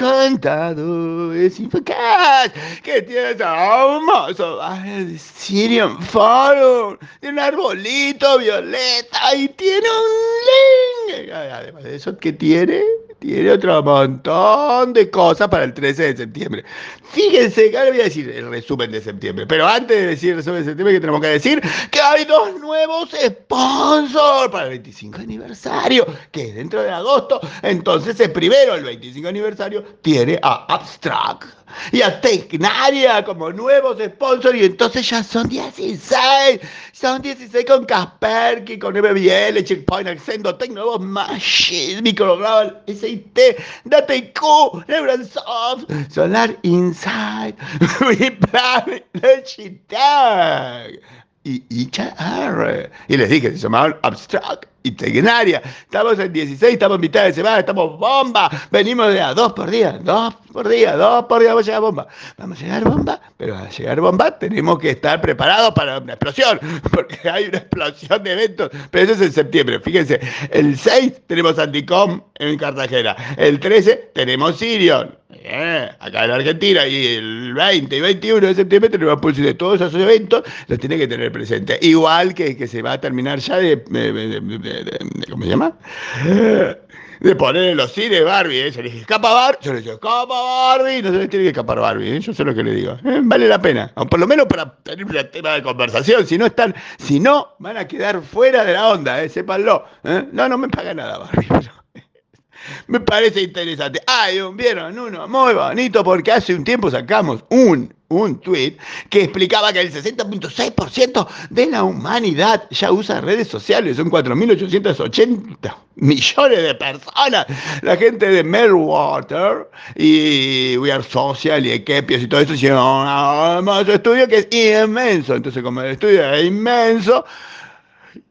contado es infocaz que tiene ese hermoso Sirian Forum, tiene un arbolito violeta y tiene un link. Además de eso, ¿qué tiene? Tiene otro montón de cosas para el 13 de septiembre. Fíjense, ahora voy a decir el resumen de septiembre, pero antes de decir el resumen de septiembre, que tenemos que decir que hay dos nuevos sponsors para el 25 aniversario, que es dentro de agosto. Entonces, el primero, el 25 aniversario, tiene a Abstract y a Tecnaria como nuevos sponsors y entonces ya son 16. Son 16 con Kaspersky, con MBL, Checkpoint, Accendo, Tecnovos, Machine, Microglobal, SIT, DataIQ, Neuronsoft, Solar Insight, WePlan, Logitech y IHR. Y les dije, se llamaban Abstract Tecnaria. Estamos en 16, estamos en mitad de semana, estamos bomba. Venimos de a dos por día, dos por día, dos por día vamos a llegar bomba. Vamos a llegar bomba, pero a llegar bomba tenemos que estar preparados para una explosión, porque hay una explosión de eventos. Pero eso es en septiembre. Fíjense, el 6 tenemos Anticom en Cartagena, el 13 tenemos Sirion. Eh, acá en Argentina y el 20 y 21 de septiembre tenemos pulso de todos esos eventos, los tiene que tener presente. Igual que, que se va a terminar ya de ¿cómo se llama? De poner en los cines Barbie, ¿eh? Se le dice, escapa Barbie, yo le digo, escapa Barbie, no se le tiene que escapar Barbie, ¿eh? yo sé lo que le digo. ¿eh? Vale la pena, por lo menos para tener un tema de conversación, si no están, si no, van a quedar fuera de la onda, ¿eh? sépanlo. ¿eh? No, no me paga nada Barbie, me parece interesante. Ay, vieron uno muy bonito porque hace un tiempo sacamos un un tweet que explicaba que el 60.6% de la humanidad ya usa redes sociales, son 4.880 millones de personas. La gente de Melwater y We Are Social y Ekepios y todo eso hicieron un estudio que es inmenso. Entonces, como el estudio es inmenso,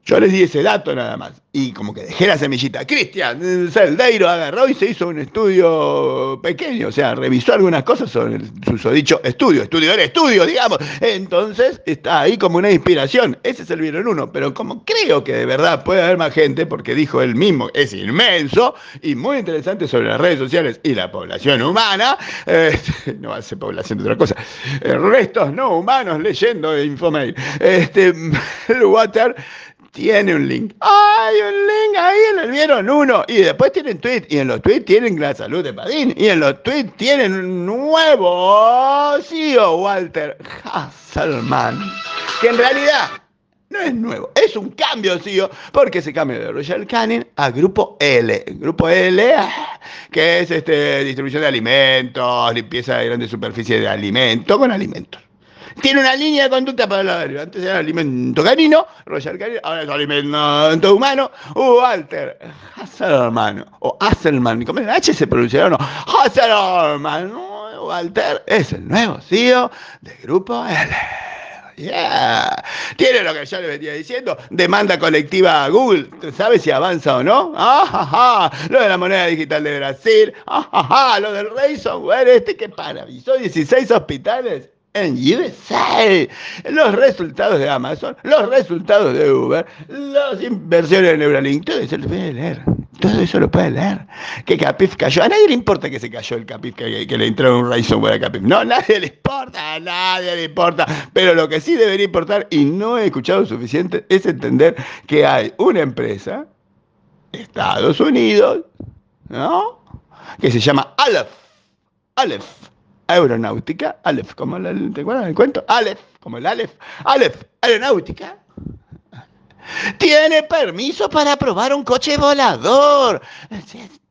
yo les di ese dato nada más. Y como que dejé la semillita. Cristian Celdeiro agarró y se hizo un estudio pequeño. O sea, revisó algunas cosas sobre el dicho estudio. Estudio era estudio, digamos. Entonces está ahí como una inspiración. Ese es el vieron uno. Pero como creo que de verdad puede haber más gente, porque dijo él mismo, es inmenso y muy interesante sobre las redes sociales y la población humana. Eh, no hace población de otra cosa. Eh, restos no humanos leyendo Infomail. Este, el Water tiene un link. Hay un link ahí en vieron uno. Y después tienen tweet. Y en los tweets tienen la salud de Padín. Y en los tweets tienen un nuevo CEO, Walter Hasselman. Que en realidad no es nuevo, es un cambio, CEO, porque se cambia de Royal Canin a Grupo L. Grupo L, que es este, distribución de alimentos, limpieza de grandes superficies de alimentos con alimentos tiene una línea de conducta para la deriva. Antes era alimento canino, Roger Canino, ahora es alimento humano. Walter Hasselman, o Hasselman, ¿cómo es? H se pronunciaron, no, Hasselman, Walter es el nuevo CEO de Grupo L. Yeah. Tiene lo que yo le venía diciendo, demanda colectiva a Google, ¿sabe si avanza o no? Ah, Lo de la moneda digital de Brasil, ah, lo del ransomware este que paralizó 16 hospitales en USA. Los resultados de Amazon, los resultados de Uber, las inversiones de Neuralink, todo eso lo puede leer. Todo eso lo puede leer. Que Capif cayó. A nadie le importa que se cayó el Capif, que, le entró un ransomware a Capif. No, nadie le importa, a nadie le importa. Pero lo que sí debería importar, y no he escuchado suficiente, es entender que hay una empresa, Estados Unidos, ¿no? Que se llama Aleph. Aleph aeronáutica, Aleph, como el, ¿te acuerdas del cuento? Aleph, como el Aleph, Aleph, aeronáutica, tiene permiso para probar un coche volador.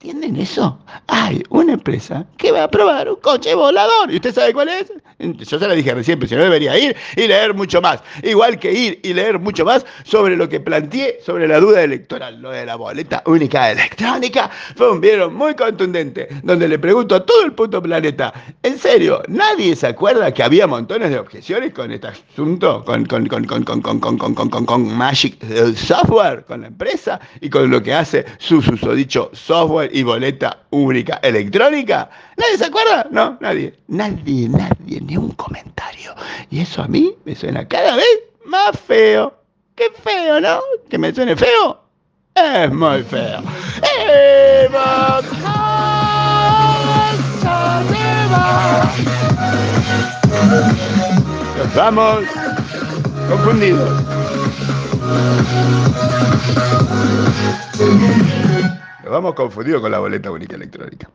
¿Entienden eso? Hay una empresa que va a probar un coche volador. ¿Y usted sabe cuál es? Yo se la dije recién, pero si no debería ir y leer mucho más. Igual que ir y leer mucho más sobre lo que planteé sobre la duda electoral, lo de la boleta única electrónica. Fue un video muy contundente, donde le pregunto a todo el puto planeta, en serio, ¿nadie se acuerda que había montones de objeciones con este asunto? Con, con, con, con, con, con, con, con, con, con Magic Software, con la empresa y con lo que hace su susodicho software y boleta única electrónica. ¿Nadie se acuerda? No, nadie. Nadie, nadie, ni un comentario. Y eso a mí me suena cada vez más feo. Qué feo, ¿no? Que me suene feo. Es muy feo. ¡Eh, Nos vamos confundidos. Nos vamos confundidos con la boleta única electrónica.